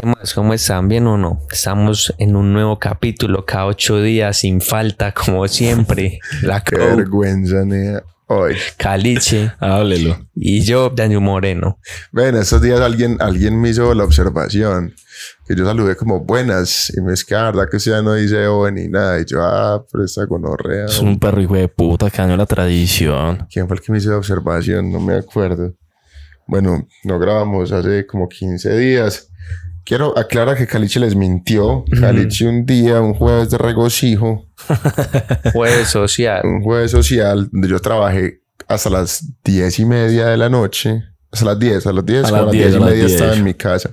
¿Qué más? ¿Cómo están? ¿Bien o no? Estamos en un nuevo capítulo cada ocho días sin falta, como siempre. La Qué Crow, vergüenza, nea. Hoy. Caliche Háblelo. y yo, Daniel Moreno. Ven, estos días alguien, alguien me hizo la observación que yo saludé como buenas y me es que la verdad que usted ya no dice hoy ni nada. Y yo, ah, pero esta gonorrea. Es un perro hijo de puta que dañó la tradición. ¿Quién fue el que me hizo la observación? No me acuerdo. Bueno, no grabamos hace como 15 días. Quiero aclarar que Caliche les mintió. Caliche un día, un jueves de regocijo, Jueves social. un jueves social, donde yo trabajé hasta las diez y media de la noche. Hasta las 10, a las 10, A las a las 10, 10 y media 10. estaba en mi casa.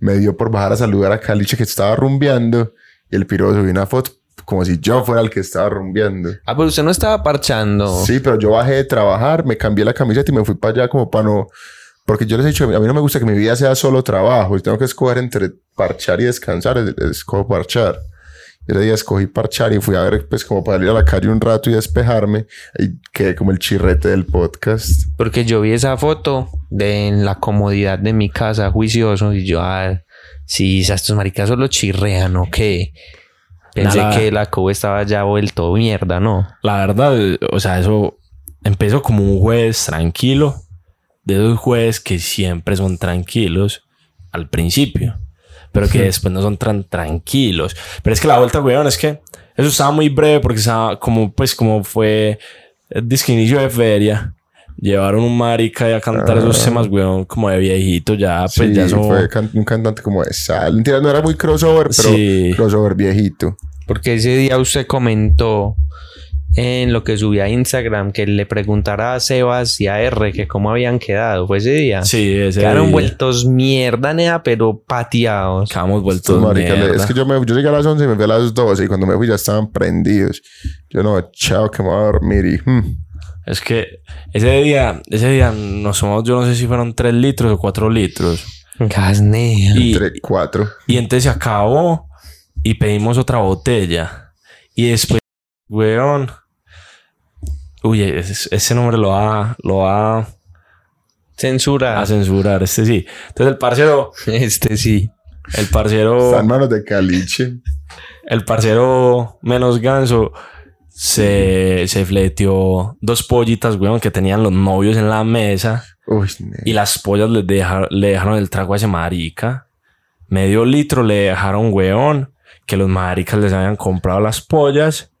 Me dio por bajar a saludar a Caliche que estaba rumbeando y el piro subió una foto como si yo fuera el que estaba rumbeando. Ah, pero usted no estaba parchando. Sí, pero yo bajé de trabajar, me cambié la camiseta y me fui para allá como para no... Porque yo les he dicho, a mí no me gusta que mi vida sea solo trabajo. Y tengo que escoger entre parchar y descansar. es- Escojo parchar. Ese día escogí parchar y fui a ver, pues, como para salir a la calle un rato y despejarme. Y quedé como el chirrete del podcast. Porque yo vi esa foto de en la comodidad de mi casa, juicioso, y yo, ah, sí, estos maricas solo chirrean, ¿o qué? Pensé Nada. que la Cobo estaba ya vuelto mierda, ¿no? La verdad, o sea, eso empezó como un jueves tranquilo. De esos jueves que siempre son tranquilos al principio. Pero que después no son tan tranquilos. Pero es que la vuelta, weón, es que eso estaba muy breve porque estaba como, pues, como fue el disque inicio de feria. Llevaron un marica y a cantar esos temas, weón, como de viejito ya, pues sí, ya eso... fue can- un cantante como de sal. Mentira, no era muy crossover, pero Sí. crossover viejito. Porque ese día usted comentó en lo que subí a Instagram que le preguntara a Sebas y a R que cómo habían quedado. ¿Fue ese día? Sí, ese Quedaron día. vueltos mierda, nea, pero pateados. Quedamos vueltos le- mierda. es que yo, me, yo llegué a las 11 y me fui a las 12 y cuando me fui ya estaban prendidos. Yo no, chao, que me voy a dormir y... hmm, Es que ese día, ese día nos tomamos, yo no sé si fueron 3 litros o 4 litros. Gas, nea. Y, entre y entonces se acabó y pedimos otra botella. Y después, weón. Uy, ese, ese nombre lo va, lo va Censura. a censurar, este sí. Entonces el parcero, Este sí. el parcero, Están manos de caliche. el parcero menos ganso se, se fleteó dos pollitas, weón, que tenían los novios en la mesa. Uy, Y las pollas le, dejaron le dejaron el trago a ese marica. Medio litro le dejaron weón. Que los maricas les habían comprado las pollas.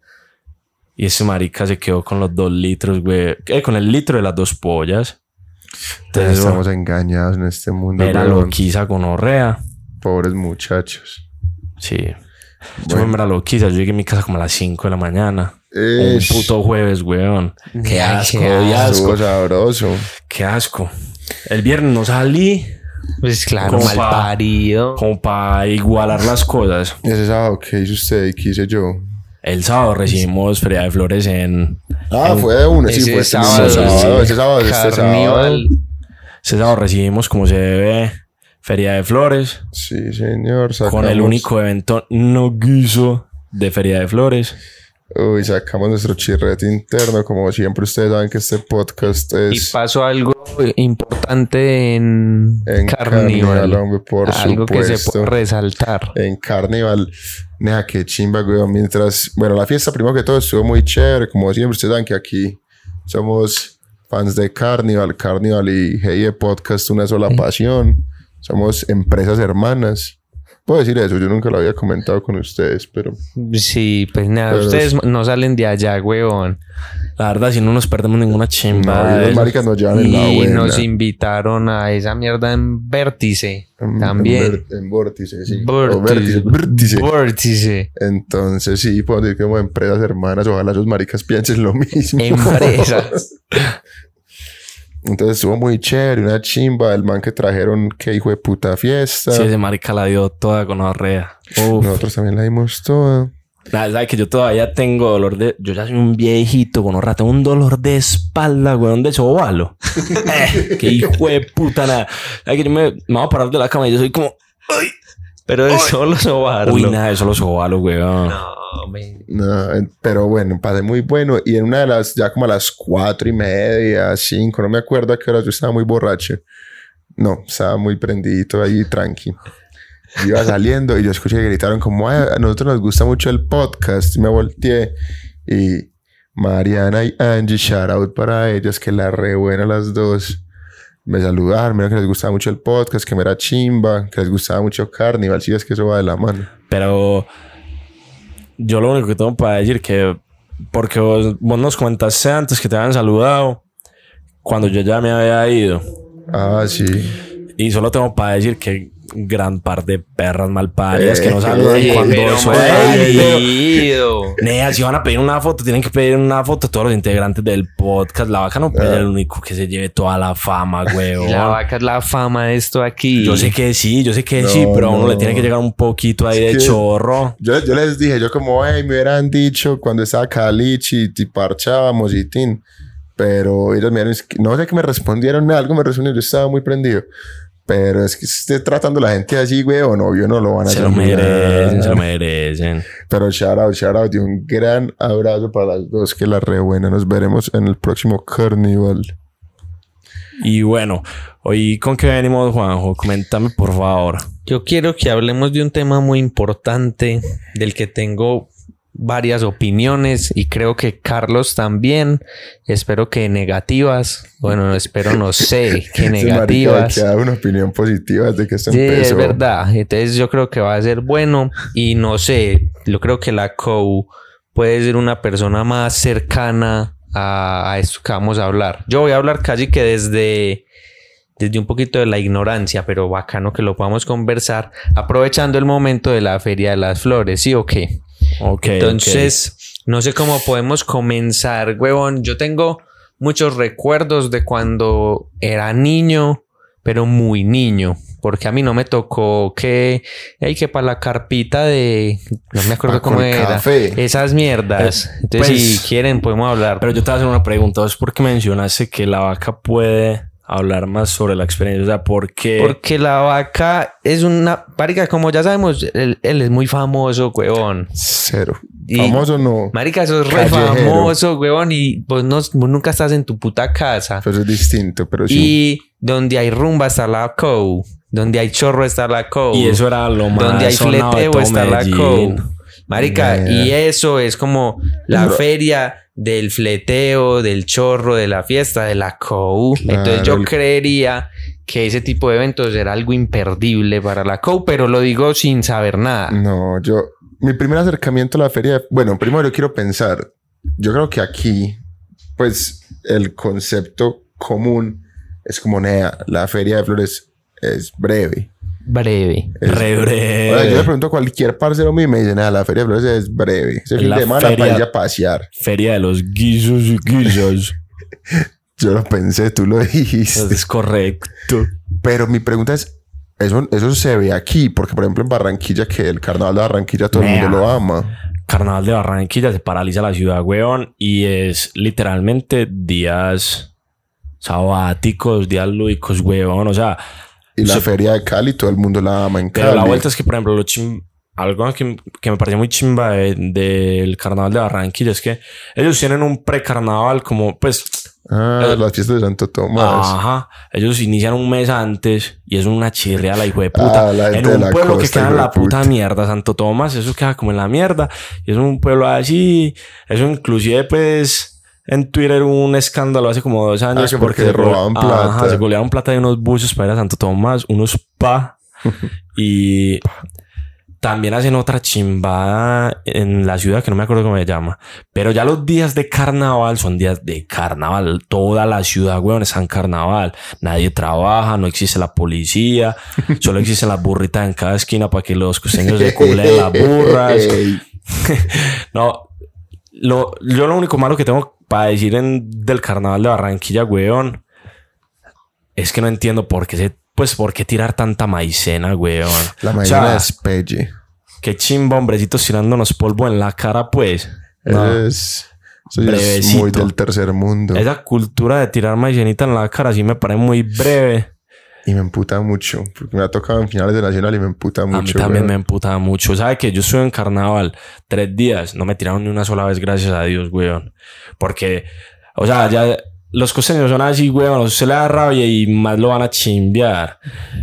Y ese marica se quedó con los dos litros, güey. Eh, con el litro de las dos pollas. Entonces, Estamos engañados en este mundo. era weón. loquiza con orrea. Pobres muchachos. Sí. Yo me era loquiza. Yo llegué a mi casa como a las 5 de la mañana. Un puto jueves, weón. Qué asco, qué asco. sabroso. Qué asco. El viernes no salí Pues claro, Como mal pa- parido. como para igualar las cosas. Ese sábado, ¿qué hizo usted y qué hice yo? El sábado recibimos Feria de Flores en... Ah, fue de uno. Sí, fue este sábado, sábado. sí. Ese sábado, este sábado. Ese sábado recibimos como se debe Feria de Flores. Sí, señor. Con el sacamos- único evento no guiso de Feria de Flores. Uy, sacamos nuestro chirrete interno. Como siempre, ustedes saben que este podcast Y es pasó algo importante en, en Carnival. hombre, por algo que se puede resaltar. en Carnival. Nea, qué chimba, weón. Mientras, bueno, la fiesta, primero que todo, estuvo muy chévere. Como siempre, ustedes saben que aquí somos fans de Carnival. Carnival y Hey de Podcast, una sola pasión. Somos empresas hermanas. Puedo decir eso, yo nunca lo había comentado con ustedes, pero Sí, pues nada, Pero ustedes no salen de allá, huevón. La verdad, si no nos perdemos ninguna chimba. no, y los maricas nos llevan en la Y buena. nos invitaron a esa mierda en Vértice. En- también. En, vórtice, sí. Vórtice. vértice, vértice. Vértice. Entonces, sí, puedo decir que como empresas hermanas, ojalá esos maricas piensen lo mismo. Empresas. Entonces estuvo muy chévere, una chimba. El man que trajeron, qué hijo de puta fiesta. Sí, ese marica la dio toda con orrea. Uf. Nosotros también la dimos toda. Nada, ¿sabes que yo todavía tengo dolor de... Yo ya soy un viejito con orrea. Tengo un dolor de espalda, weón, de sobalo. eh, qué hijo de puta nada. ¿Sabes que yo me, me voy a parar de la cama y yo soy como... Pero de solo sobarlo. Uy, nada, eso lo sobalo, weón. No, No, pero bueno, pasé muy bueno. Y en una de las, ya como a las cuatro y media, cinco, no me acuerdo a qué hora yo estaba muy borracho. No, estaba muy prendidito ahí, tranqui. iba saliendo y yo escuché que gritaron como, "Ay, a nosotros nos gusta mucho el podcast. Y me volteé y Mariana y Angie, shout out para ellas, que la re buena las dos. Me saludaron, mira que les gustaba mucho el podcast, que me era chimba, que les gustaba mucho Carnival, sí es que eso va de la mano. Pero yo lo único que tengo para decir que, porque vos, vos nos comentaste antes que te habían saludado cuando yo ya me había ido. Ah, sí. Y solo tengo para decir que gran par de perras malparidas que Eh, no saludan eh, cuando ahí. parido. Nea, si van a pedir una foto, tienen que pedir una foto a todos los integrantes del podcast. La vaca no puede Ah. ser el único que se lleve toda la fama, güey. La vaca es la fama de esto aquí. Yo sé que sí, yo sé que No, sí, pero a uno no. le tiene que llegar un poquito ahí Es de que- chorro. Yo, yo les dije, yo como, hey, me hubieran dicho cuando estaba Caliche y parchábamos y tin. Pero ellos me no sé qué me respondieron, algo me respondieron, yo estaba muy prendido. Pero es que esté tratando a la gente así, güey, o no, yo no lo van a Se lo merecen, se lo merecen. Pero shout out, shout out y un gran abrazo para las dos, que la re buena. Nos veremos en el próximo carnival. Y bueno, hoy con qué venimos, Juanjo, coméntame por favor. Yo quiero que hablemos de un tema muy importante del que tengo varias opiniones y creo que Carlos también. Espero que negativas. Bueno, espero no sé que negativas. Que una opinión positiva desde que Sí, empezó. es verdad. Entonces yo creo que va a ser bueno y no sé, yo creo que la co puede ser una persona más cercana a, a esto que vamos a hablar. Yo voy a hablar casi que desde, desde un poquito de la ignorancia, pero bacano que lo podamos conversar aprovechando el momento de la Feria de las Flores, ¿sí o qué? Ok. Entonces, no sé cómo podemos comenzar, huevón. Yo tengo muchos recuerdos de cuando era niño, pero muy niño. Porque a mí no me tocó que... Hay que para la carpita de... No me acuerdo cómo era. café. Esas mierdas. Entonces, pues- si quieren, podemos hablar. Pero yo te voy a hacer una pregunta. ¿Es por qué mencionaste que la vaca puede hablar más sobre la experiencia? O sea, ¿por qué? Porque la vaca es una... Marica, como ya sabemos, él, él es muy famoso, huevón. Cero. Y- Famoso no. Marica, eso es re Callejero. famoso, huevón. Y vos, no, vos nunca estás en tu puta casa. Pero es distinto, pero sí. Y donde hay rumba está la co. Donde hay chorro está la co. Y eso era lo más Donde hay sonado de fleteo está la co. Marica, y eso es como la Bro. feria del fleteo, del chorro, de la fiesta, de la co. Claro, Entonces yo creería que ese tipo de eventos era algo imperdible para la co, pero lo digo sin saber nada. No, yo... Mi primer acercamiento a la feria... Bueno, primero yo quiero pensar. Yo creo que aquí, pues, el concepto común es como, nea, la feria de flores es breve. Breve. Es- Re breve. Ahora, yo le pregunto a cualquier parcero mío y me dice, nada, la feria de flores es breve. Ese fin La de semana feria- para ir a pasear. Feria de los guisos y guisos. Yo lo pensé, tú lo dijiste. es correcto. Pero mi pregunta es, eso, eso se ve aquí, porque por ejemplo en Barranquilla, que el carnaval de Barranquilla todo el mundo lo ama. Carnaval de Barranquilla se paraliza la ciudad, weón. Y es literalmente días sabáticos, días lúdicos, weón. O sea, Y la So- feria de Cali, todo el mundo la ama en Cali. Pero la vuelta es que, por ejemplo, lo chim- algo que, que me pareció muy chimba de- del carnaval de Barranquilla es que ellos tienen un precarnaval como, pues, Ah, las fiestas de Santo Tomás. ajá, ellos inician un mes antes y es una chirrea la hijo de puta. Ah, la en un pueblo que queda en la puta puta. mierda, Santo Tomás, eso queda como en la mierda. Y es un pueblo así, eso inclusive, pues... En Twitter un escándalo hace como dos años Ah, que porque robaban plata. se golearon plata de unos buses para ir a Santo Tomás, unos pa. y también hacen otra chimbada en la ciudad que no me acuerdo cómo se llama. Pero ya los días de carnaval son días de carnaval. Toda la ciudad, weón, está en carnaval. Nadie trabaja, no existe la policía. Solo existen las burritas en cada esquina para que los costeños se culen las burras. No, lo, yo lo único malo que tengo para decir en, del carnaval de Barranquilla, weón, es que no entiendo por qué se, pues, por qué tirar tanta maicena, weón. la O mañana sea, es pelle. qué chimba, hombrecitos tirándonos polvo en la cara, pues. No. Es, eso muy del tercer mundo. Esa cultura de tirar maicenita en la cara sí me parece muy breve. Y me emputa mucho. Porque me ha tocado en finales de Nacional y me emputa A mí mucho. también me emputa mucho. ¿Sabe que Yo estuve en carnaval tres días. No me tiraron ni una sola vez, gracias a Dios, weón. Porque, o sea, ya los costeños son así, weón. Usted le da rabia y más lo van a chimbear.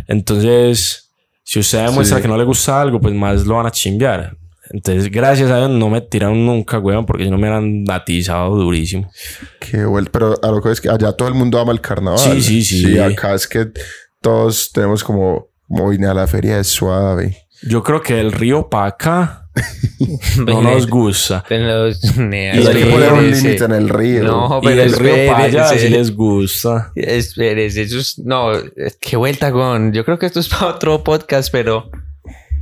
Entonces, Si usted demuestra Sí. que no le gusta algo, pues más lo van a chimbear. Entonces, gracias a Dios no me tiraron nunca, weón, porque si no me hubieran atizado durísimo. Qué bueno. Pero a lo que es que allá todo el mundo ama el carnaval. Sí, sí, sí. Sí, acá es que todos tenemos como, vine a la feria es suave. Yo creo que el río para acá no nos gusta. Pero, Y hay que poner un límite en el río. No, Y pero el río para allá espérese. sí les gusta. Espérese, eso es... No, qué vuelta con... Yo creo que esto es para otro podcast, pero...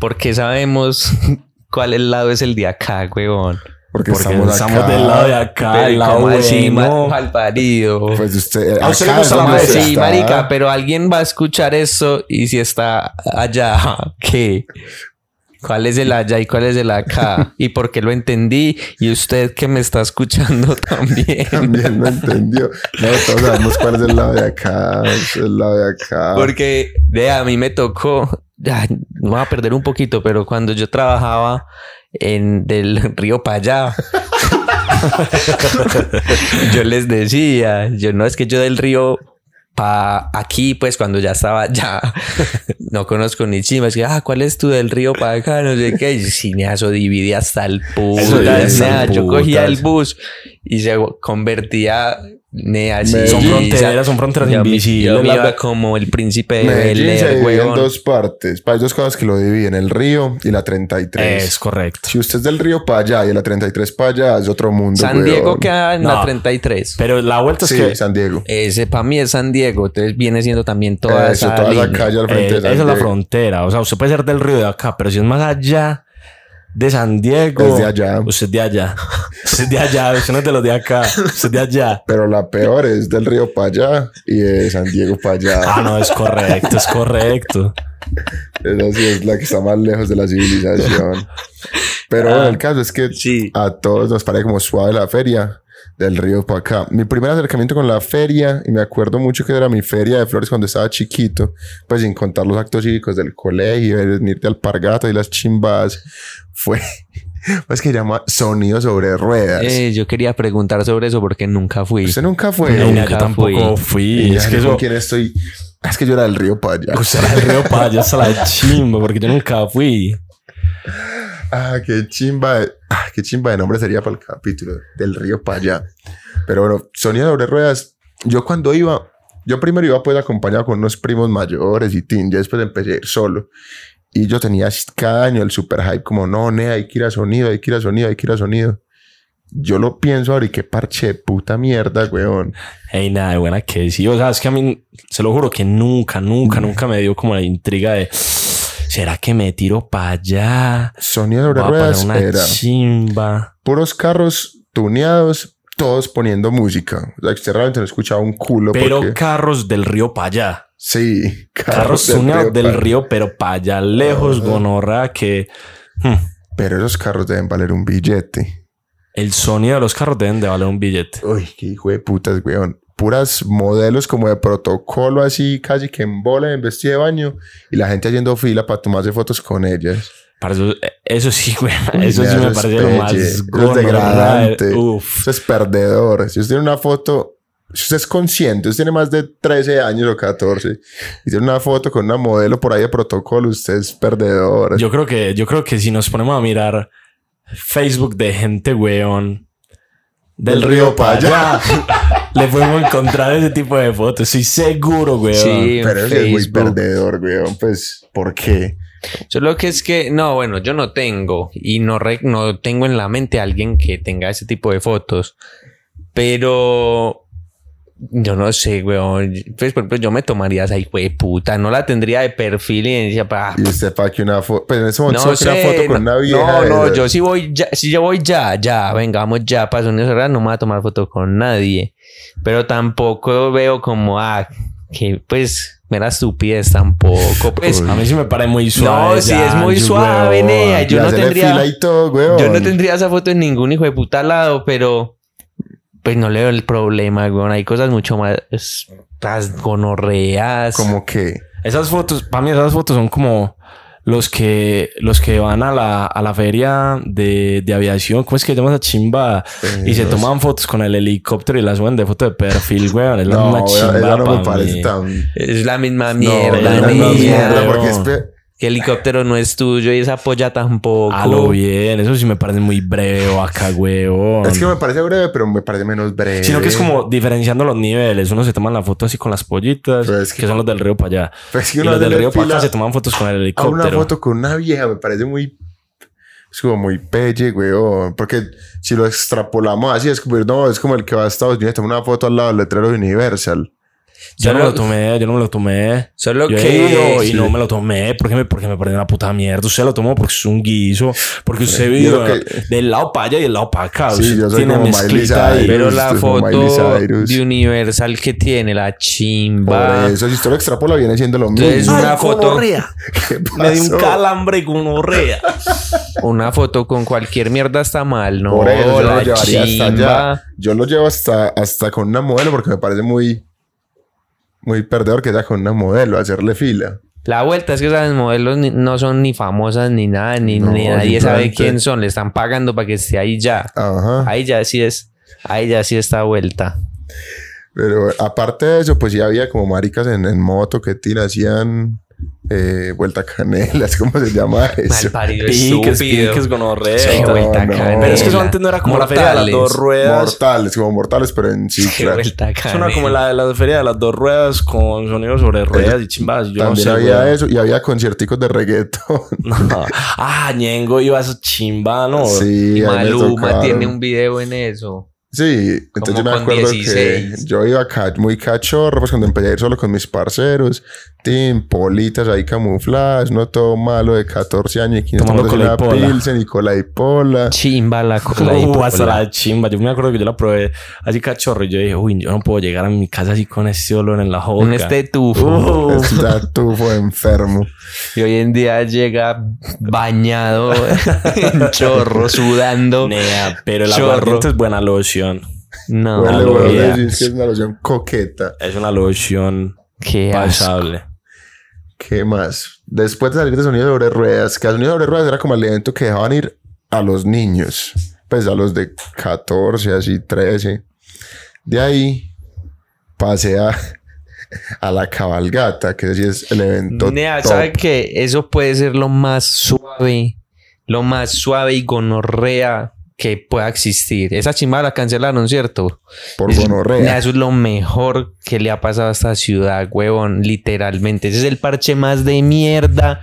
Porque sabemos cuál el lado es el de acá, huevón. Porque, Porque estamos, estamos, acá. del lado de acá, Pero el lado como así, bueno. mal parido. Pues usted. ¿A usted le gusta la Sí, marica, pero alguien va a escuchar eso y si está allá, ¿qué? ¿Cuál es el allá y cuál es el acá? ¿Y por qué lo entendí? Y usted que me está escuchando también. También lo entendió. No, todos sabemos cuál es el lado de acá. el lado de acá. Porque, vea, a mí me tocó, ya, me voy a perder un poquito, pero cuando yo trabajaba en del río para allá, yo les decía, yo no es que yo del río pa aquí, pues cuando ya estaba ya, no conozco ni chima, es que, ah, ¿cuál es tu del río para acá? No sé qué, y sí, nea, eso dividía hasta el nea, yo cogía el bus y se convertía, Medellín. Son fronteras, son fronteras invisibles. yo la- como el príncipe de Medellín Bel se divide en dos partes. Hay dos cosas que lo dividen: el río y la 33. Es correcto. Si usted es del río para allá y de la 33 para allá, es otro mundo. San Diego weón. queda en la No. 33. Pero la vuelta es Sí, que San Diego. Ese para mí es San Diego. Entonces viene siendo también toda Eso, esa toda esa línea. calle al frente eh, de esa San es la Diego. frontera. O sea, usted puede ser del río de acá, pero si es más allá de San Diego, Es de allá. Usted es de allá. Usted es de allá. Usted no es de los de acá. Usted es de allá. Pero la peor es del río para allá y de San Diego para allá. Ah, no, es correcto, es correcto. Esa sí es la que está más lejos de la civilización. Pero bueno, el caso es que Sí. a todos nos parece como suave la feria del río para acá. Mi primer acercamiento con la feria, y me acuerdo mucho que era mi feria de flores cuando estaba chiquito, pues sin contar los actos cívicos del colegio, venirte al pargato y las chimbas, fue, pues que llama sonido sobre ruedas. Eh, yo quería preguntar sobre eso porque nunca fui. Usted nunca fue. No, Nunca yo tampoco fui. Y Es ya que eso. quién estoy. Es que yo era del río para allá. Usted era del río para allá hasta la chimba, porque yo nunca fui. Ah, qué chimba. de- ah, qué chimba de nombre sería para el capítulo del río para allá. Pero bueno, sonido sobre ruedas. Yo cuando iba, yo primero iba pues acompañado con unos primos mayores y tin. Ya después empecé a ir solo. Y yo tenía cada año el super hype como, no, nea, hay que ir a sonido, hay que ir a sonido, hay que ir a sonido. Yo lo pienso ahora y qué parche de puta mierda, weón. Ey, nada de buena que sí. O sea, es que a mí, se lo juro que nunca, nunca, nunca me dio como la intriga de ¿será que me tiro para allá? Sonido pagar ruedas una era chimba. puros carros tuneados, todos poniendo música. O sea, que realmente no escuchaba un culo. Pero porque- carros del río para allá. Sí, Carros tuneados del para- río, pero para allá lejos, Ajá. gonorra, que hmm, Pero esos carros deben valer un billete. el sonido de los carros deben de valer un billete. Uy, qué hijo de putas, weón. Puras modelos como de protocolo, así casi que en bola, en vestido de baño, y la gente haciendo fila para tomarse fotos con ellas. Para eso, eso sí, güey. Eso sí me parece lo más gonorrea. degradante. Uf. Eso es perdedor. Si usted tiene una foto, si usted es consciente, usted tiene más de 13 años o 14, y tiene una foto con una modelo por ahí de protocolo, usted es perdedor. Yo creo que, yo creo que si nos ponemos a mirar Facebook de gente, weón, del, río para pa' allá, le podemos encontrar ese tipo de fotos. Estoy seguro, weón. Sí, en Pero es muy perdedor, weón. Pues, ¿por qué? Solo que es que, no, bueno, yo no tengo y no, re- no tengo en la mente a alguien que tenga ese tipo de fotos. Pero yo no sé, weón. Pues, por ejemplo, yo me tomaría esa hijo de puta. No la tendría de perfil y decía, pa. Y usted para que una foto. Pues en ese momento No saca una sé, foto con no, una vieja. no, no, yo sí voy ya, si yo voy ya, ya, vengamos ya para Sonido Cerrado, no me voy a tomar foto con nadie. Pero tampoco veo como, ah, que pues, mera estupidez tampoco. Pues, Uy. A mí sí me parece muy suave. no, si ya, es muy yo, suave, nea. Yo no tendría. fila y todo, weón. Yo no tendría esa foto en ningún hijo de puta lado, pero pues no le veo el problema, weón. Hay cosas mucho más, gonorreas. Como que. Esas fotos, para mí esas fotos son como los que, los que van a la, a la feria de, de aviación, ¿cómo es que se llama esa chimba? y se Eh, toman fotos con el helicóptero y las suben de foto de perfil, weón. Es la No, misma chimba esa no pa' me mí. parece tan. Es la misma No, mierda, es la misma mierda, porque es pe- Que el helicóptero no es tuyo y esa polla tampoco. A lo bien, eso sí me parece muy breve, acá, huevón. Es que me parece breve, pero me parece menos breve. Sino que es como diferenciando los niveles. Uno se toma la foto así con las pollitas, es que, que- son los del río para allá. Pero es que y los del río para acá se toman fotos con el a una helicóptero. foto con una vieja me parece muy. Es como muy pelle, weón. Porque si lo extrapolamos así, es como, no, es como el que va a Estados Unidos y toma una foto al lado del letrero de Universal. Yo no me lo tomé, yo no me lo tomé. Solo Yo he que- ido y sí. no me lo tomé porque me, porque me parece una puta mierda. Usted lo tomó porque es un guiso. Porque usted vive lo que- del lado para allá y del lado para acá. Sí, yo soy tiene como mezclita. Cyrus. Pero la es foto de Universal que tiene, la Por chimba. eso, si usted lo extrapola, viene siendo lo mismo. Entonces, una Ay, foto- gonorrea. ¿Qué Me dio un calambre con orrea. Una foto con cualquier mierda está mal, ¿no? Por eso yo lo la llevaría hasta chimba. allá. Yo lo llevo hasta, hasta con una modelo porque me parece muy, muy perdedor que sea con una modelo, hacerle fila. La vuelta es que esas modelos ni- no son ni famosas ni nada, ni, No, ni nadie sabe quién son. Le están pagando para que esté ahí ya. Ajá. Ahí ya sí es, ahí ya sí está vuelta. Pero aparte de eso, pues ya había como maricas en, en moto que tiran, hacían eh, vuelta canelas, ¿cómo se llama eso? Piques, piques con orrea. Sí, No, vuelta no. canela. Pero es que eso antes no era como la feria de las dos ruedas. Mortales, como mortales, pero en vuelta canela. era como la de la feria de las dos ruedas con sonidos sobre ruedas y chimbas. Yo no También sé, había eso y había concierticos de reggaetón. No. Ah, Ñengo iba a eso chimba, ¿no? sí, Y Maluma tiene un video en eso. Sí, entonces yo me con acuerdo 16. que yo iba muy cachorro, pues cuando empecé a ir solo con mis parceros, tin, politas ahí camufladas, no todo malo de 14 años y 15 Tomando tomando una cola y pola. pilsen y cola y pola. Chimba la cola y pola. hasta la chimba. Yo me acuerdo que yo la probé así cachorro y yo dije, uy, yo no puedo llegar a mi casa así con este olor en la boca. Un este tufo. Uh, Está tufo enfermo. Y hoy en día llega bañado en chorro, sudando. nea, pero el Chorro. es buena loción. No, Huele, lo huele, veía. decir que es una loción coqueta. Es una loción qué asco. pasable. ¿Qué más? Después de salir de Sonido sobre Ruedas, que Sonido sobre Ruedas era como el evento que dejaban ir a los niños, pues a los de 14, así 13. De ahí pasé a, a la cabalgata, que sí es el evento. Nea, top. ¿sabe que Eso puede ser lo más suave, lo más suave y gonorrea que pueda existir. Esa chimba la cancelaron, ¿cierto? Por Es- gonorrea. Eso es lo mejor que le ha pasado a esta ciudad, huevón, literalmente. Ese es el parche más de mierda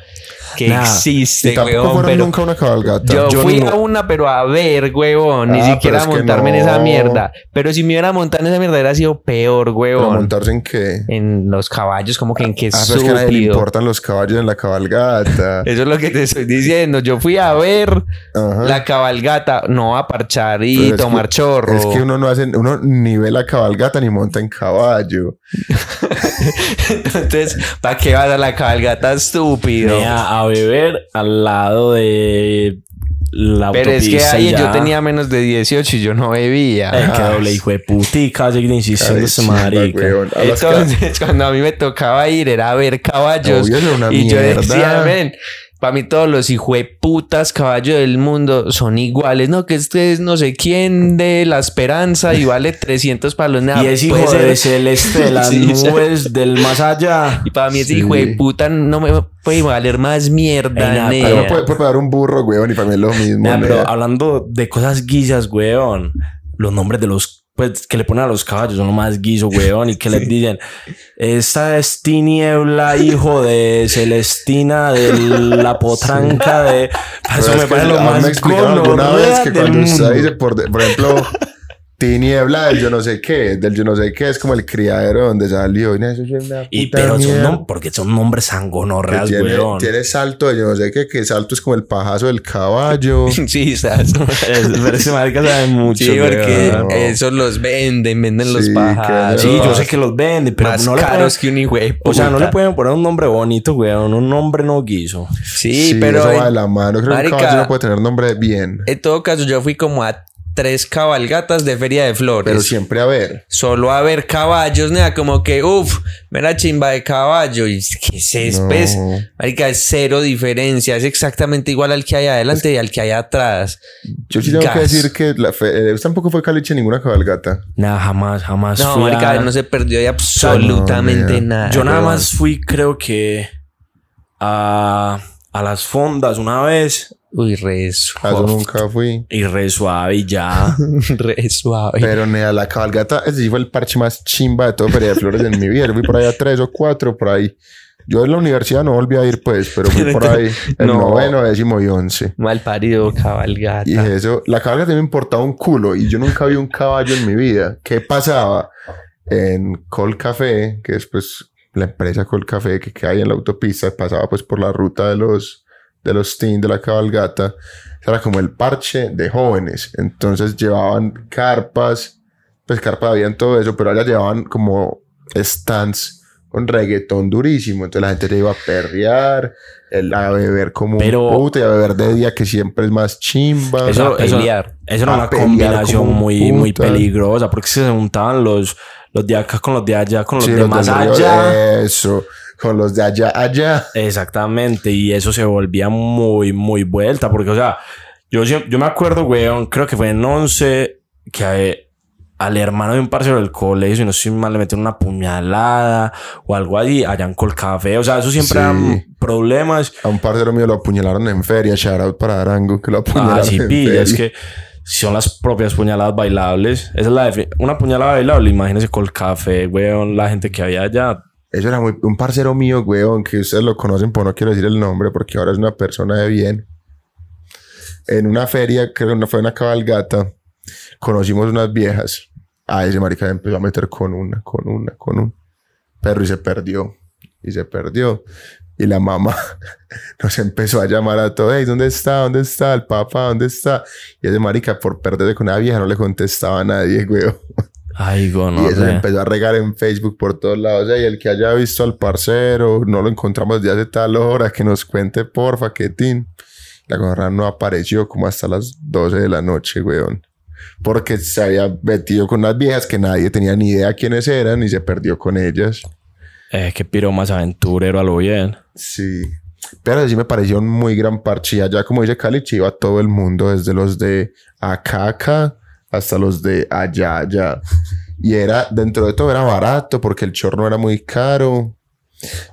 que Nah, existe, y tampoco huevón. fueron Pero nunca a una cabalgata. yo, yo fui no- a una, pero a ver, huevón. Ni Ah, siquiera a montarme en esa mierda. Pero si me hubiera montado en esa mierda, hubiera sido peor, ¿Pero huevón. montarse en qué? En los caballos, como que en qué Ah, es que a nadie le importan los caballos en la cabalgata. Eso es lo que te estoy diciendo. Yo fui a ver Ajá. la cabalgata, no a parchar y Pero es tomar que- chorro. Es que uno no hace, uno ni ve la cabalgata ni monta en caballo. Entonces, ¿para qué vas a la cabalgata, estúpido? Nea, a beber al lado de la Pero es que ahí yo tenía menos de 18 y yo no bebía. Qué Ah, doble hijo de putica, seguir insistiendo ese marica. Entonces, cuando a mí me tocaba ir, era a ver caballos. Obvio, y yo decía, ven, para mí todos los hijueputas caballos del mundo son iguales. No, que este es no sé quién de la esperanza y vale 300 palos. Nada, Y es hijo de celeste de las Sí, nubes del más allá. Y para mí ese Sí. hijo de puta no me puede valer más mierda. Ey, nada, puede, puede pagar un burro, weón, y para mí es lo mismo. Nea, pero hablando de cosas guisas, weón. Los nombres de los pues, que le ponen a los caballos son más guiso, weón. Y que les dicen, esta es Tiniebla, hijo de Celestina, de la potranca de... Eso es me parece lo más alguna vez que cuando usted dice, por, de- por ejemplo, tiniebla del yo no sé qué, del yo no sé qué, es como el criadero donde salió. Y, eso es una Y pero mierda. porque son nombres Que sangonorreas, tiene, weón. tiene salto de yo no sé qué, que salto es como el pajazo del caballo. Sí, ¿sabes? Es- Pero ese marica sabe mucho, Sí, porque esos los venden, venden los Sí, pajados. Sí, yo sé que los venden, pero más no le caros pueden... que un hijo O sea, no le pueden poner un nombre bonito, weón. Un nombre no guiso. Sí, pero eso va en, de la mano. Creo que un Marica. caballo no puede tener nombre bien. en todo caso yo fui como a tres cabalgatas de Feria de Flores. Pero siempre a ver. Solo a ver caballos, nada, como que, uff, mira chimba de caballo. Y ¿qué es eso? No. Pues, marica, es cero diferencia. Es exactamente igual al que hay adelante y al que hay atrás. Yo sí tengo que decir que la fe, eh, tampoco fue caliche en ninguna cabalgata. Nada, jamás, jamás No, fui marica, a- no se perdió de absolutamente no, nada. Yo nada más fui, creo que a a las fondas una vez Uy, re A eso suave. nunca fui. y re suave y ya. re suave. Pero nea, la cabalgata, ese sí fue el parche más chimba de todo Feria de Flores en mi vida. Yo fui por ahí a tres o cuatro, por ahí. Yo en la universidad no volví a ir, pues, pero fui por ahí el No. noveno, décimo y once. Mal parido, cabalgata. Y eso, la cabalgata me importaba un culo y yo nunca vi un caballo en mi vida. ¿Qué pasaba? En Col Café, que es pues la empresa Col Café que queda ahí en la autopista, pasaba pues por la ruta de los, de los team de la cabalgata. Era como el parche de jóvenes. Entonces llevaban carpas, pues carpas habían todo eso, pero allá llevaban como stands con reggaetón durísimo. Entonces la gente le iba a perrear, a beber como Pero- un puto y a beber de día que siempre es más chimba. Eso, a eso, pelear. eso era A una combinación un muy, muy peligrosa porque se juntaban los, los de acá con los de allá, con los Sí, de los más río, allá. Eso, con los de allá, allá. Exactamente, y eso se volvía muy, muy vuelta, porque, o sea, yo, yo me acuerdo, weón, creo que fue en 11 que eh, al hermano de un parcero del colegio, si no estoy mal, le metieron una puñalada o algo allí, allá en Colcafé, o sea, eso siempre Sí. eran problemas. A un parcero mío lo apuñalaron en feria. Shout out para Arango, que lo apuñalaron Ah, sí, en pilla, feria. es que son las propias puñaladas bailables. Esa es la Una puñalada bailable, imagínense Colcafé, weón, la gente que había allá. Eso era muy... Un parcero mío, weón, que ustedes lo conocen, pero no quiero decir el nombre porque ahora es una persona de bien. En una feria, creo que fue una cabalgata, conocimos unas viejas. Ah, ese marica empezó a meter con una, con una, con un perro y se perdió. Y se perdió. Y la mamá nos empezó a llamar a todos. Hey, ¿dónde está? ¿Dónde está? El papá, ¿dónde está? Y ese marica, por perderse con una vieja, no le contestaba a nadie, weón. Ay, go, y eso se empezó a regar en Facebook por todos lados. Y el que haya visto al parcero, no lo encontramos de hace tal hora, que nos cuente porfa, que tin. La gorra no apareció como hasta las 12 de la noche, weón. Porque se había metido con unas viejas que nadie tenía ni idea quiénes eran y se perdió con ellas. Eh, qué piro más aventurero a lo bien. Sí. Pero sí me pareció un muy gran parche. Allá, como dice Cali, iba todo el mundo, desde los de acá, acá, hasta los de allá, allá. Y era, dentro de todo, era barato porque el chorro era muy caro.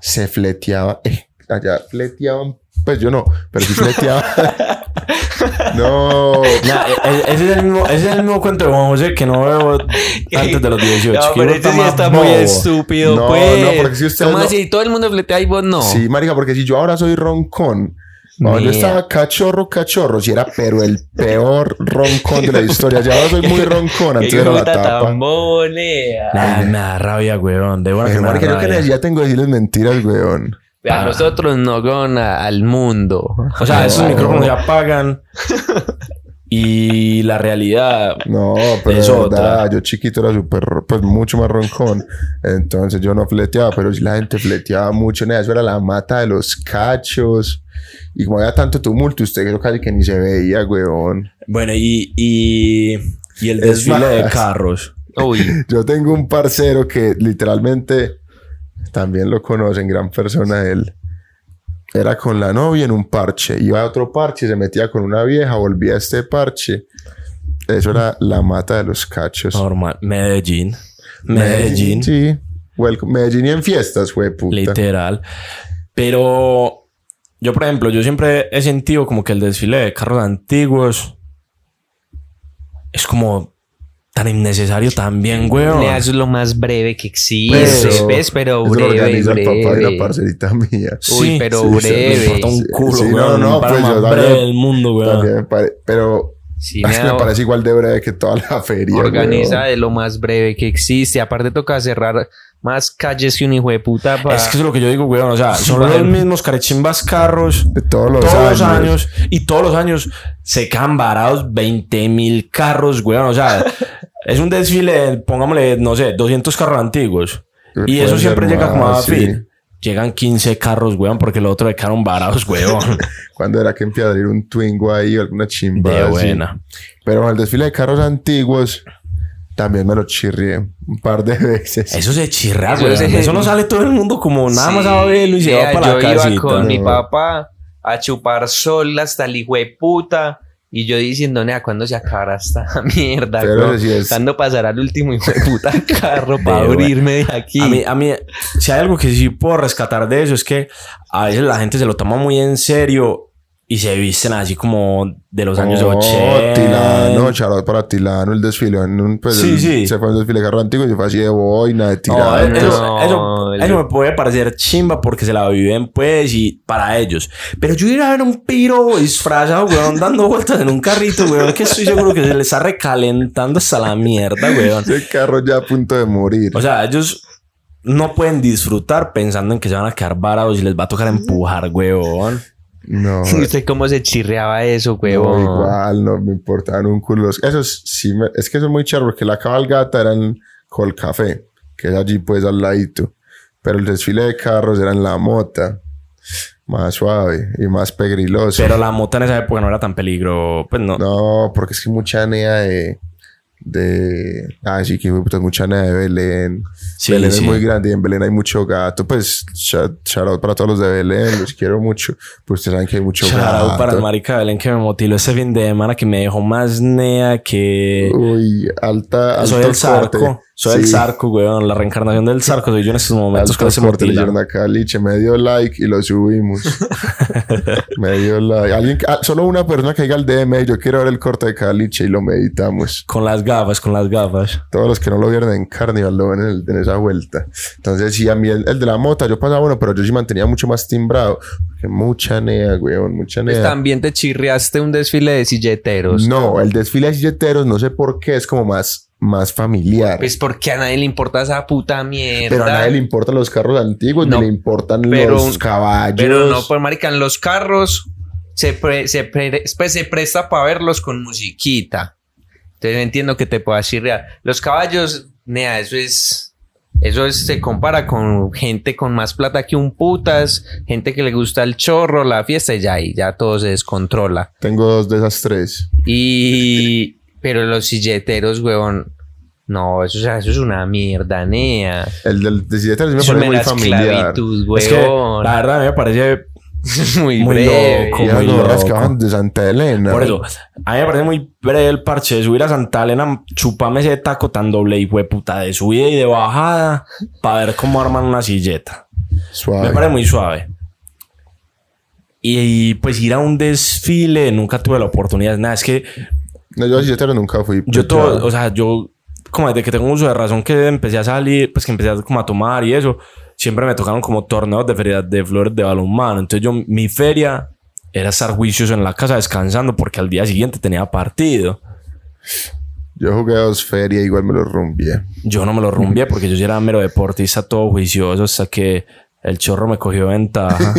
Se fleteaba. eh, allá fleteaban. Pues yo no, pero sí fleteaba. no. Ya, e- e- ese, es el mismo, ese es el mismo cuento de Juan José que no veo antes de los 18. No, que pero este sí más está muy bobo. estúpido, No, pues. no, porque si ¿Cómo no- así? Todo el mundo fletea y vos no. Sí, marica, porque si yo ahora soy roncón, cuando yo estaba cachorro, cachorro, si era pero el peor roncón de la historia. Ya ahora soy muy roncón, antes era la tapa. tan bolea. Nah, me da rabia, weón. De buena que yo que necesidad tengo de decirles mentiras, weón. A nosotros no gana al mundo. O sea, esos No. micrófonos se apagan. y la realidad. No, pero Es de otra. verdad, yo chiquito era súper, pues mucho más roncón. Entonces yo no fleteaba, pero sí la gente fleteaba mucho. Nada, eso era la mata de los cachos. Y como había tanto tumulto, usted eso casi que ni se veía, weón. Bueno, y, y, y el Es desfile de carros. Uy, Yo tengo un parcero que literalmente también lo conocen, gran persona él. Era con la novia en un parche, iba a otro parche, se metía con una vieja, volvía a este parche. Eso era la mata de los cachos. Normal. Medellín. Medellín. Sí. Welcome. Medellín y en fiestas, fue puta. Literal. Pero yo, por ejemplo, yo siempre he sentido como que el desfile de carros antiguos es como tan innecesario también, weón. Nea, eso es lo más breve que existe. Pero- ¿Ves? Pero eso lo breve, organiza el papá de breve. la parcerita mía. Uy, pero sí, sí, breve. Me un Sí, culo, sí, no, weón. no, para pues yo breve también- del mundo, weón. También me pare- pero Sí, es que nea, me parece igual de breve que toda la feria. organiza weón. de lo más breve que existe. Aparte toca cerrar más calles que un hijo de puta pa- Es que es lo que yo digo, weón. O sea, son los mismos carechimbas carros De todos los todos los años. años. Y todos los años se quedan varados 20 mil carros, weón. O sea, es un desfile, pongámosle, no sé, 200 carros antiguos. Y eso siempre llega como a sí. fin. Llegan 15 carros, weón, porque los otros quedaron varados, weón. Cuando era que era un Twingo ahí o alguna chimba. De así. buena. Pero con el desfile de carros antiguos también me lo chirrié un par de veces. Eso se chirra, Eso se- Eso no sale todo el mundo como nada más a verlo y se va para yo la iba casita. con mi papá a chupar sol hasta el hijo de puta Y yo diciendo, nea, ¿cuándo se acabará esta mierda? Pero sí es- Dando pasar al último hijo de puta carro para Pero, abrirme de aquí. A mí, a mí, si hay algo que sí puedo rescatar de eso es que a veces la gente se lo toma muy en serio y se visten así como de los años Oh, 80. Tilano, charot para Tilano, el desfile. En un, pues, Sí, el- sí. Se fue un desfile carro antiguo y fue así de boina, de No, Tilano. eso, No, eso- el- eso me puede parecer chimba porque se la viven pues y para ellos. Pero yo ir a ver un piro disfrazado, weón, dando vueltas en un carrito, weón, que estoy seguro que se le está recalentando hasta la mierda, weón. Ese carro ya a punto de morir. O sea, ellos no pueden disfrutar pensando en que se van a quedar varados y les va a tocar empujar, weón. No. ¿Usted cómo se chirreaba eso, No, huevón? igual, no me importaban un culo. Esos sí, me- es que eso es muy charro porque la cabalgata era en Colcafé, que es allí pues al ladito. Pero el desfile de carros era en la mota, más suave y más pegriloso. Pero la mota en esa época no era tan peligro. Pues no. No, porque es que mucha nea de. De ah, sí, que puta, mucha de Belén. Sí, Belén sí. es muy grande y en Belén hay mucho gato. Pues, shout, shout out para todos los de Belén, los quiero mucho. Pues ustedes saben que hay mucho Shout out gato. para el marica Belén que me motiló ese fin de semana que me dejó más nea que... Uy, alta. soy alto el corte. Soy el Sí, zarco, weón. La reencarnación del zarco soy yo en estos momentos con ese corte le motilón. dieron a Caliche, me dio like y lo subimos. me dio like. Alguien, ah, solo una persona que diga el DM, yo quiero ver el corte de Caliche y lo meditamos. Con las gafas, con las gafas. Todos los que no lo vieron en Carnival lo ven en, el- en esa vuelta. Entonces, sí, a mí el, el de la mota, yo pasaba bueno, pero yo sí mantenía mucho más timbrado. Mucha nea, weón, mucha nea. también te chirreaste un desfile de silleteros. No, el desfile de silleteros, no sé por qué, es como más, más familiar. Pues porque a nadie le importa esa puta mierda. pero a nadie le importan los carros antiguos, No, ni le importan pero- los caballos. Pero no, pues marica, en los carros se, pre- se, pre- pues, se presta para verlos con musiquita. Entonces entiendo que te puedas chirrear. Los caballos, nea, eso es... Eso es- se compara con gente con más plata que un putas, gente que le gusta el chorro, la fiesta y ya, y ya todo se descontrola. Tengo dos de esas tres. Y... Pero los silleteros, huevón... No, eso, o sea, eso es una mierda, nea. El del de silleteros sí me Eso parece muy familiar. Es que huevón. la verdad a mí me parece muy, muy breve. loco. Y las muy gorras que loco. bajan de Santa Elena. Por eso, a mí me parece muy breve el parche de subir a Santa Elena, chupame ese taco tan doble y puta de subida y de bajada para ver cómo arman una silleta. Suave. Me parece muy suave. Y, pues ir a un desfile, nunca tuve la oportunidad. Nada, es que No, yo a silleteros nunca fui. yo pues, todo, ya. o sea, yo como desde que tengo uso de razón que empecé a salir, pues que empecé a, como a tomar y eso, siempre me tocaron como torneos de feria de flores de balonmano. Entonces yo, mi feria era estar juicioso en la casa descansando porque al día siguiente tenía partido. Yo jugué dos ferias, igual me lo rumbié. Yo no me lo rumbié porque yo sí era mero deportista, todo juicioso, hasta que el chorro me cogió ventaja.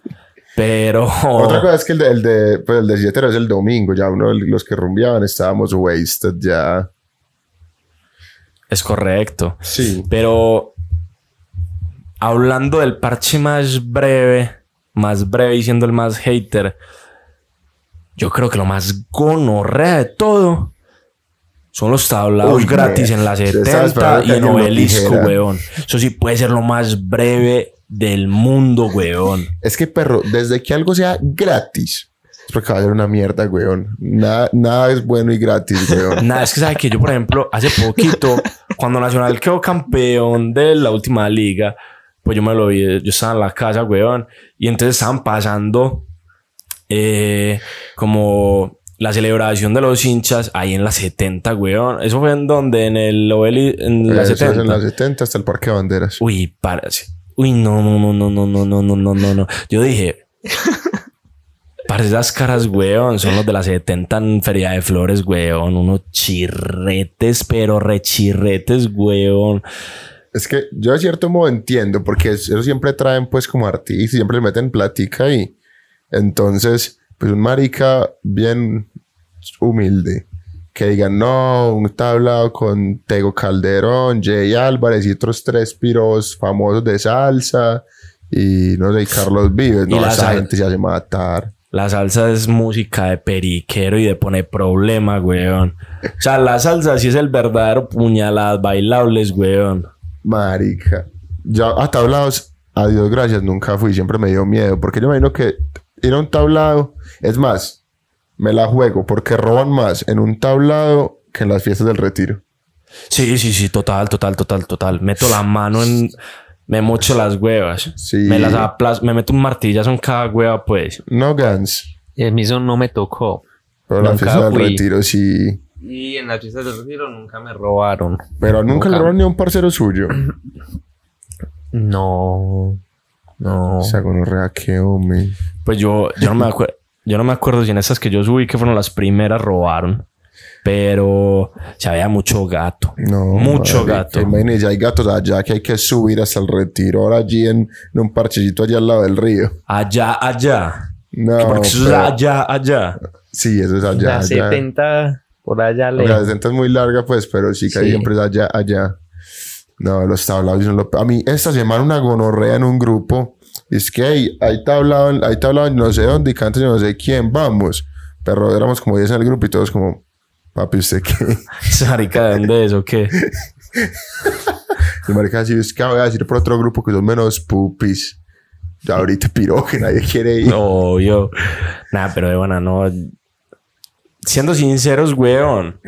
Pero... Otra cosa es que el de, el de, pues el de es el domingo. Ya uno de los que rumbeaban estábamos wasted ya. Es correcto. Sí. Pero hablando del parche más breve, más breve y siendo el más hater, yo creo que lo más gonorrea de todo son los tablados Uy, gratis me- en la yo estaba 70 esperando que y en Obelisco, weón. Eso sí puede ser lo más breve del mundo, weón. Es que, perro, desde que algo sea gratis, es porque va a ser una mierda, weón. Nada, nada es bueno y gratis, weón. Nada, es que sabe que yo, por ejemplo, hace poquito, cuando Nacional quedó campeón de la última liga, pues yo me lo vi, yo estaba en la casa, weón, y entonces estaban pasando eh, como la celebración de los hinchas ahí en la 70, weón. Eso fue en donde, en el Oveli, en la Eso es 70. en la 70 hasta el Parque de Banderas. Uy, parece. Uy, no, no, no, no, no, no, no, no, no, no, no. Yo dije, parece esas caras, weón, son los de la 70 en Feria de Flores, weón. Unos chirretes, pero rechirretes, weón. Es que yo de cierto modo entiendo, porque eso siempre traen pues como artistas, siempre le meten platica y entonces, pues un marica bien humilde, que digan, no, un tablado con Tego Calderón, Jay Álvarez y otros tres piros famosos de salsa y no sé, y Carlos Vives, Y no, la esa gente se hace matar. La salsa es música de periquero y de poner problema, weón. O sea, la salsa sí es el verdadero puñaladas bailables, weón. Marica. Ya a tablados, a Dios gracias, nunca fui. Siempre me dio miedo. Porque yo me imagino que ir a un tablado. Es más, me la juego porque roban más en un tablado que en las fiestas del retiro. Sí, sí, sí, total, total, total, total. Meto la mano en. Me mocho las huevas. Sí. Me las aplas, me meto un martillazo en cada hueva, pues. No Gans, Y a mí eso no me tocó. pero la fiesta del fui. retiro sí. Y en las fiestas del retiro nunca me robaron. Pero nunca le roban ni a un parcero suyo. No. No. O sea, gonorrea, qué hombre. Pues yo, yo no me acuerdo. Yo no me acuerdo si en esas que yo subí, que fueron las primeras, robaron. Pero se había mucho gato. No. Mucho gato. Imagínese, hay gatos allá que hay que subir hasta el retiro. Ahora allí en, en un parchecito allá al lado del río. Allá, allá. No. Porque eso es allá, allá. Sí, eso es allá. la allá. 70 por allá lejos. la 60 es muy larga, pues, pero sí que Sí. siempre es allá, allá. No, los tablados son lo A mí, esta semana una gonorrea en un grupo. Es que hay, hay tablado, hay tablado no sé dónde y cantas yo no sé quién, vamos. Pero éramos como 10 en el grupo y todos como, papi, ¿usted qué? Esa marica, ¿de dónde es o qué? Y marica, así es que voy a decir por otro grupo que son menos pupis. Ya ahorita piro que nadie quiere ir. No, yo. Nada, pero de buena, no. Siendo sinceros, weón.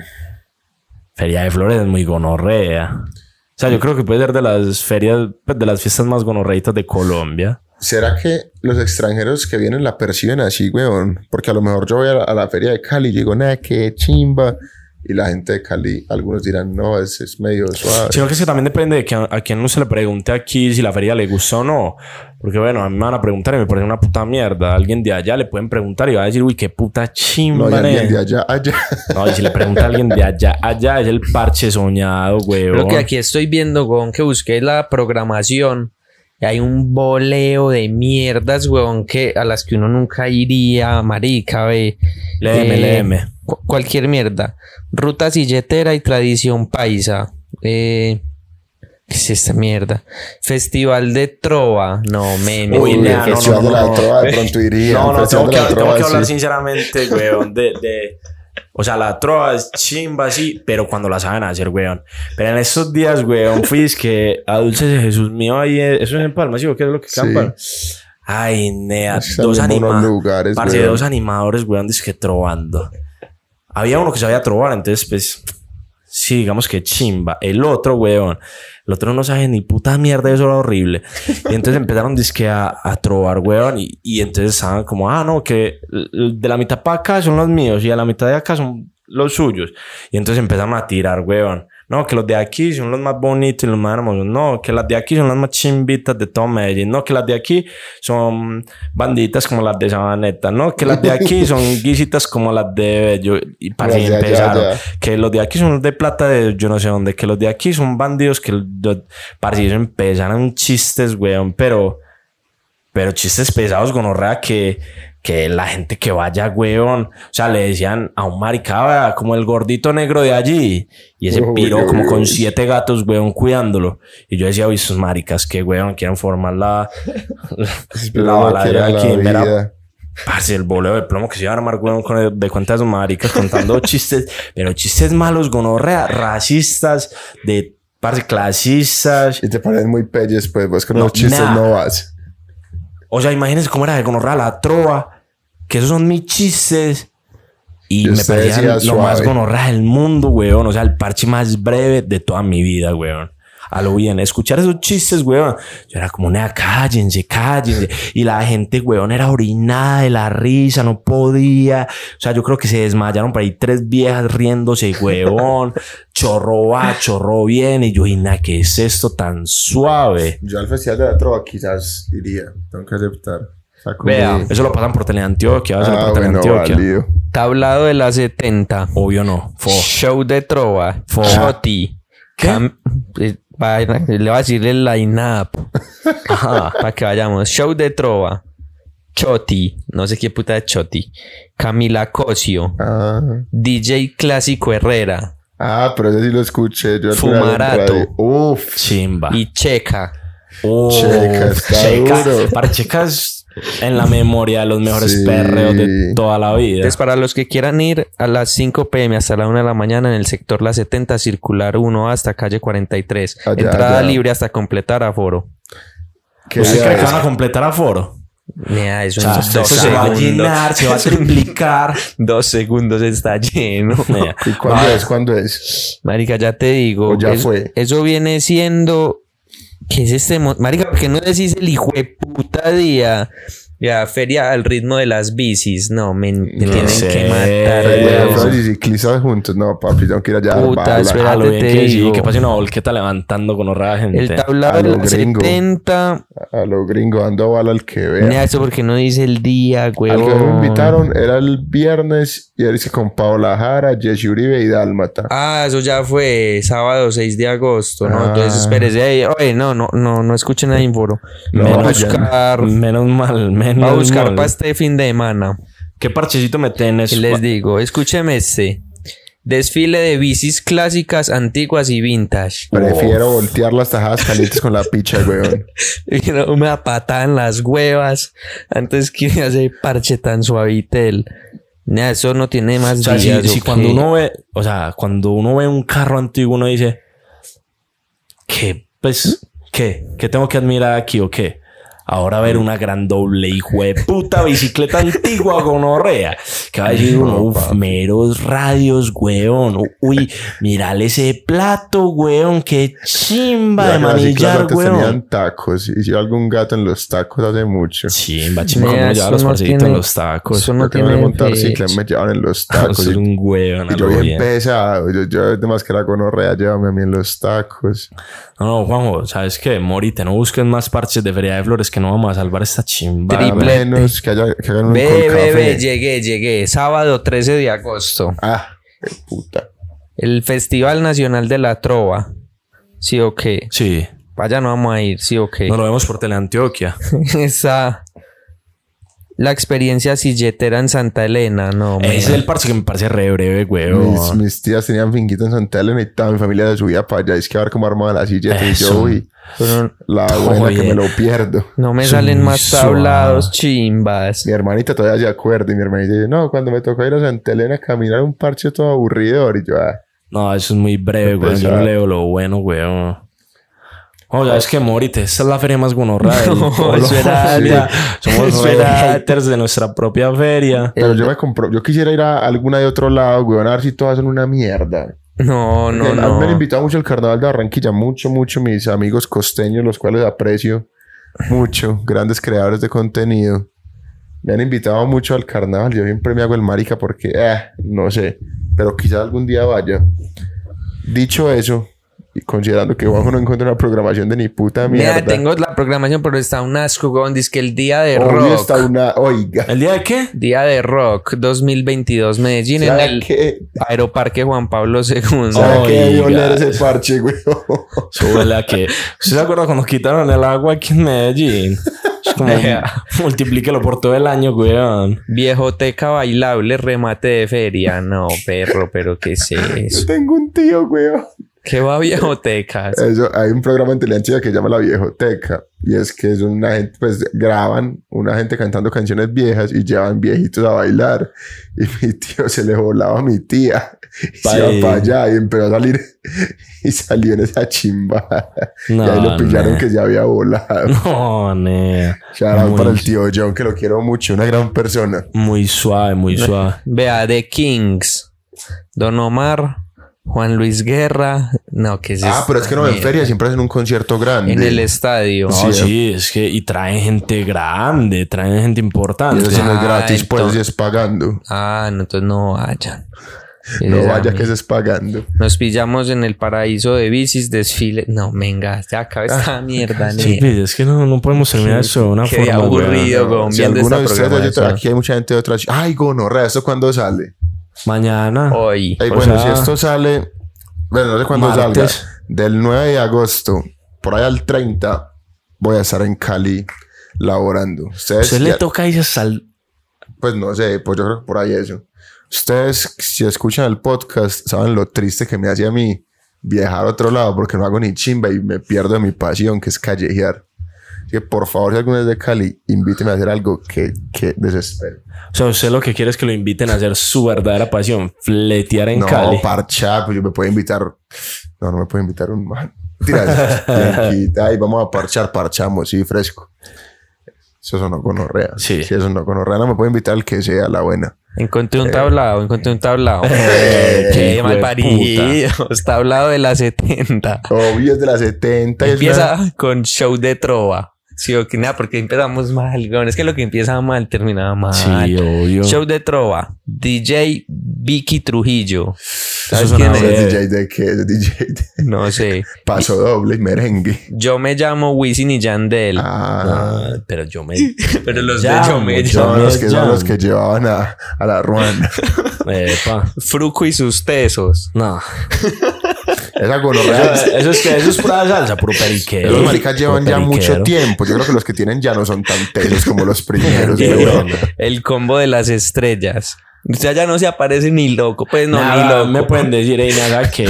Feria de Flores es muy gonorrea. O sea, yo creo que puede ser de las ferias, pues, de las fiestas más gonorreitas de Colombia. ¿Será que los extranjeros que vienen la perciben así, weón? Porque a lo mejor yo voy a la, feria de Cali y digo, nada, qué chimba. Y la gente de Cali, algunos dirán, no, es, es medio suave. Sino que es que también depende de que a, a quien uno se le pregunte aquí si la feria le gustó o no. Porque bueno, a mí me van a preguntar y me parece una puta mierda. A alguien de allá le pueden preguntar y va a decir, uy, qué puta No chimba. hay alguien ne". de allá, allá. No, y si le pregunta a alguien de allá, allá es el parche soñado, weón. Creo que aquí estoy viendo, weón, que busqué la programación. Y hay un boleo de mierdas, weón, que a las que uno nunca iría, marica, ve. Léeme, Eh, cu- cualquier mierda. Ruta silletera y tradición paisa. Eh, ¿Qué es esta mierda? Festival de Trova. No, men. Uy, no, Festival no, de la no. Trova de pronto iría. No, no, tengo de que, tengo hablar sí. sinceramente, weón, de, de... O sea, la trova es chimba, sí, pero cuando la saben hacer, weón. Pero en estos días, weón, fui es que a Dulces de Jesús mío ahí, eh, eso es en Palma, ¿sí? ¿O qué es lo que Sí. campan? Ay, nea, dos, en buenos anima lugares, parce, dos animadores, weón, que trovando. Había uno que sabía trobar, entonces, pues, sí, digamos que chimba. El otro, weón, el otro no sabe ni puta mierda, eso era horrible. Y entonces empezaron disque a, a trobar, weón, y, y entonces estaban como, ah, no, que de la mitad para acá son los míos y de la mitad de acá son los suyos. Y entonces empezaron a tirar, weón. No, que los de aquí son los más bonitos y los más hermosos. No, que las de aquí son las más chimbitas de todo Medellín. No, que las de aquí son banditas como las de Sabaneta. No, que las de aquí son guisitas como las de Bello. Y para allá, empezaron. Que los de aquí son los de plata de yo no sé dónde. Que los de aquí son bandidos que los, para eso empezaron chistes, weón. Pero, pero chistes pesados, gonorrea, que, que la gente que vaya, weón. O sea, le decían a un maricaba como el gordito negro de allí. Y ese piro como con siete gatos, weón, cuidándolo. Y yo decía, uy, esos maricas que, weón, quieren formar la, la baladera aquí. Mira. Parce, el boleo de plomo que se iba a armar, weón, con el- de cuenta de esos maricas contando chistes, pero chistes malos, gonorrea, racistas, de parce, clasistas. Y te parecen muy pelles, pues vos con No, los chistes nada. no vas. O sea, imagínense cómo era de gonorrea la trova, que esos son mis chistes. Y Y me parecía lo más suave. gonorrea del mundo, weón. O sea, el parche más breve de toda mi vida, weón. A lo bien, escuchar esos chistes, weón. Yo era como, nea, cállense, cállense. Y la gente, weón, era orinada de la risa, no podía. O sea, yo creo que se desmayaron por ahí tres viejas riéndose, weón. chorro va, chorro viene. Y yo, y nada, ¿qué es esto tan suave? Yo al Festival de la Trova quizás iría. Tengo que aceptar. Vea. Eso lo pasan por Teleantioquia, eso lo Ah, por bueno, Teleantioquia. válido. Tablado de la 70. Obvio no. Fo. Show de Trova. Fo. Choti. ¿Qué? Cam- eh, le va a decir el line-up. Ajá, para que vayamos. Show de Trova. Choti. No sé qué puta es Choti. Camila Cosio. Ah. DJ Clásico Herrera. Ah, pero ese sí lo escuché. Yo Fumarato. Uf. Chimba. Y Checa. Oh, Checa, está Checa. Para checas en la memoria de los mejores Sí. perreos de toda la vida. Entonces, para los que quieran ir a las 5 pm hasta la 1 de la mañana en el sector La 70, circular 1 hasta calle 43. Allá, Entrada allá. libre hasta completar aforo. ¿Qué ¿Usted cree que es? van a completar aforo? Nea, eso O sea, dos se va a llenar, se va a triplicar. Dos segundos está lleno. Nea, ¿Y cuándo es? ¿Cuándo es? Marica, ya te digo. O ya eso, fue. Eso viene siendo. ¿Qué es este? mo- Marica, ¿por qué no decís el hijo de puta día? Ya, feria al ritmo de las bicis. No, me, me No tienen sé. que matar. Y ciclistas juntos. No, papi, tengo que ir allá Puta, bala. espera. a lo bien te que sí, digo. que pase una volqueta levantando con horrada gente. El tablado A de lo los gringo. 70. A los gringos dando bala al que vea. Nea, eso porque no dice el día, Al huevón. que me invitaron era el viernes y era que con Paola Jara, Jesse Uribe y Dálmata. Ah, eso ya fue sábado 6 de agosto, ¿no? Ah. Entonces espérese. Oye, no, no, no, no escuchen a Inforo. No buscar, Menos mal, menos va a buscar para este fin de semana. ¿Qué parchecito me tenés? Y les digo, escúcheme este. Desfile de bicis clásicas, antiguas y vintage. Prefiero voltear las tajadas calientes con la picha, weón. Y no me patada en las huevas antes que ese parche tan suavitel. Nada, eso no tiene más O sea, si, días, si ¿o cuando uno ve, o sea, cuando uno ve un carro antiguo, uno dice, ¿qué? Pues, ¿qué? ¿Qué tengo que admirar aquí o qué? Ahora ver una gran doble hijo de puta bicicleta antigua con orrea. Que va a decir uno, uf, meros radios, weón. Uy, mirale ese plato, weón. Qué chimba de manillar, weón. tenían tacos. Y si algún gato en los tacos hace mucho. Chimba, chimba, Nea, como lleva eso los no parcelitos en los tacos. Eso no tiene de montar cicla me llevan en los tacos. es y, un weón. y yo lo bien pesado. Yo, yo además que la gonorrea, llévame a mí en los tacos. No, no, Juanjo, ¿sabes qué? Morite, no busquen más parches de Feria de Flores que no vamos a salvar esta chimba. Menos que, haya, que hagan un Ve, con ve, café. ve, llegué, llegué. Sábado 13 de agosto. Ah, qué puta. El Festival Nacional de la Trova. ¿Sí o qué? Sí, Vaya, no vamos a ir, ¿sí o qué? nos lo vemos por Teleantioquia. Esa. La experiencia silletera en Santa Elena, no. Ese es el parche que me parece re breve, Mis, weón. mis tías tenían finquita en Santa Elena y toda mi familia se subía para allá. Es que a ver cómo armaba la silla. Y yo, uy, Pero la buena que me lo pierdo. no me salen más tablados chimbas. Mi hermanita todavía se acuerda y mi hermanita dice, no, cuando me tocó ir a Santa Elena a caminar un parche todo aburridor. Y yo, ah, No, eso es muy breve, weón. Yo no leo lo bueno, weón. Oye, es que Morite, esta es la feria más gonorra del No, eso era- Somos eso era- de nuestra propia feria. pero yo me compro, yo quisiera ir a alguna de otro lado, weón, a ver si todas son una mierda. No, no, a mí Me han no. invitado mucho al carnaval de Barranquilla, mucho, mucho mis amigos costeños, los cuales aprecio mucho, grandes creadores de contenido. Me han invitado mucho al carnaval, yo siempre me hago el marica porque, eh, no sé, pero quizás algún día vaya. Dicho eso, y considerando que Juanjo no encuentra una programación de ni puta mierda. Mira, tengo la programación, pero está un asco, weón. Dice que el día de Hoy rock. está una, oiga, ¿El día de qué? Día de rock 2022 Medellín en ¿sabe el qué? Aeroparque Juan Pablo II. ¿Sabe qué debió oler ese parche, güey? Súbele a que. ¿Usted se acuerda cuando quitaron el agua aquí en Medellín? Como multiplíquelo por todo el año, weón. Viejoteca bailable, remate de feria. No, perro, pero ¿qué es Yo tengo un tío, güey. ¿Qué va a viejotecas? Eso, hay un programa en Teleanchia que se llama La Viejoteca. Y es que es una gente, pues graban una gente cantando canciones viejas y llevan viejitos a bailar. Y mi tío se le volaba a mi tía. Y se Vaya. iba para allá y empezó a salir. Y salió en esa chimba. No, y ahí lo pillaron ne. que se había volado. No, nea. Shout para el tío John, que lo quiero mucho. Una gran persona. Muy suave, muy suave. Vea, The Kings. Don Omar, Juan Luis Guerra. No, ¿qué es Ah, esta pero es que no en feria siempre hacen un concierto grande. En el estadio. No, Sí, sí, es que. Y traen gente grande, traen gente Y importante. eso sí no es Ah, gratis, pues entonces- sí es pagando. Ah, no, entonces no vayan. No vaya que se es pagando. Nos pillamos en el paraíso de bicis, desfile. No, venga, se acaba esta mierda, Sí, es que no, no podemos terminar eso de una Qué forma. aburrido, weón. Si alguno esta de ustedes, otra- aquí hay mucha gente de otras. Ay, gonorrea, ¿esto cuándo sale? Mañana. Hoy. Ey, bueno, sea, si esto sale, bueno, no sé cuándo salga. Del 9 de agosto, por ahí al 30, voy a estar en Cali laborando. Ustedes, Usted le ya- toca irse sal. pues no sé, pues yo creo que por ahí eso. Ustedes, si escuchan el podcast, saben lo triste que me hace a mí viajar a otro lado porque no hago ni chimba y me pierdo de mi pasión, que es callejear. Así que por favor, si alguno es de Cali, invíteme a hacer algo que, que desespero. O sea, usted lo que quiere es que lo inviten a hacer su verdadera pasión, fletear en no, Cali. parchar, pues yo me puedo invitar. No, no me puede invitar un man. Tira, tranquita, y vamos a parchar, parchamos, sí, fresco. Eso sonó gonorrea. Sí. Sí, eso no gonorrea. No me puede invitar al que sea la buena. Encontré un tablado, encontré un tablado. Eh, Qué mal de parido. Tablado de las 70. Obvio es de las 70. y es Empieza una- con show de trova. Sí, o que nada, porque empezamos mal. Es que lo que empieza mal termina mal. Sí, obvio. Show de trova. DJ Vicky Trujillo. ¿Sabes quién es? breve. ¿Ese DJ de qué? ¿Ese DJ de No sé. paso doble y merengue. Yo me llamo Wisin y Yandel. Ah. Pero yo me. Pero los Ya, de Yo me llamo Son los que, son los que llevaban a, a la Ruana. Epa. Fruco y sus tesos. No. Esa gonorrea. Eso es que eso es pura salsa, puro periquero. Los maricas llevan ya mucho tiempo. Yo creo que los que tienen ya no son tan tesos como los primeros. El combo de las estrellas. O sea, ya no se aparece ni loco. Pues no, Nada, ni loco. Me pueden decir, ey, nada, que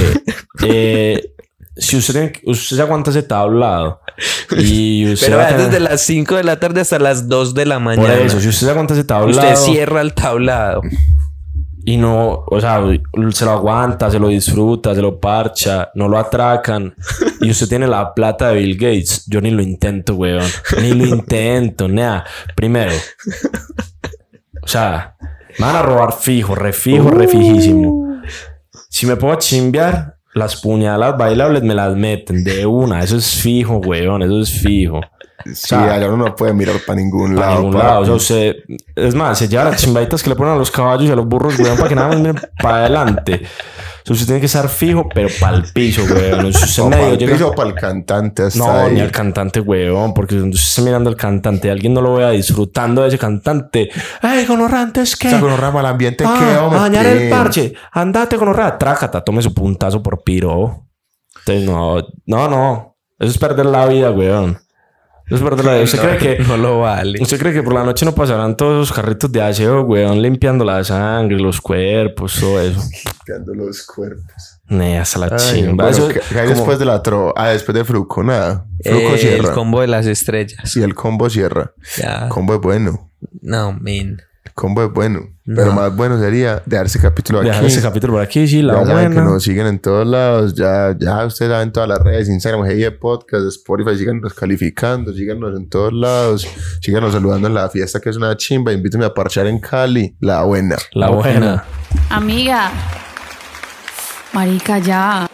eh, si usted, usted se aguanta ese tablado y usted Pero desde las 5 de la tarde hasta las 2 de la por mañana. eso, si usted se aguanta ese tablado Usted cierra el tablado. Y no, o sea, se lo aguanta, se lo disfruta, se lo parcha, no lo atracan y usted tiene la plata de Bill Gates, yo ni lo intento, weón, ni lo intento, nada. Primero, o sea, me van a robar fijo, refijo, refijísimo. Si me puedo chimbear, las puñalas bailables me las meten de una. Eso es fijo, weón. Eso es fijo. Sí, allá uno no puede mirar para ningún Para lado. ningún lado. O sea, usted... Es más, se lleva las chimbaditas que le ponen a los caballos y a los burros, weón, para que nada más miren para adelante. O sea, usted tiene que estar fijo, pero para el piso, weón. Si usted O medio para el llega- piso o para el cantante. Hasta No, ahí. ni al cantante, weón. Porque si usted está mirando al cantante, alguien no lo vea disfrutando de ese cantante. ¡Ey, gonorrante, es que! O sea, con el ambiente Ah, que vamos a dañar el parche. Andate con horror. Trácata, tome su puntazo por piro. Entonces, no, no, no. Eso es perder la vida, weón. Es vida. ¿Usted cree que, No lo vale. usted cree que por la noche no pasarán todos esos carritos de aseo, weón, limpiando la sangre, los cuerpos, todo eso? Quedando los cuerpos. Ne, hasta la Ay, chimba. bueno, Eso ¿qué- qué hay como- después de la tro? Ah, después de Fruco, nada. Fruco Eh, cierra. el combo de las estrellas. Sí, el combo cierra. Ya. Combo es bueno. No, man. Combo es bueno. Pero No. más bueno sería dejar ese capítulo aquí. Dejar ese capítulo por aquí, sí, la ya saben que buena. nos siguen en todos lados. Ya, ya ustedes saben todas las redes. Instagram, GIE Podcast, Spotify. Síganos calificando. Síganos en todos lados. Síganos saludando en la fiesta que es una chimba. Invítame a parchar en Cali. La buena. La buena. Amiga. Marica, ya.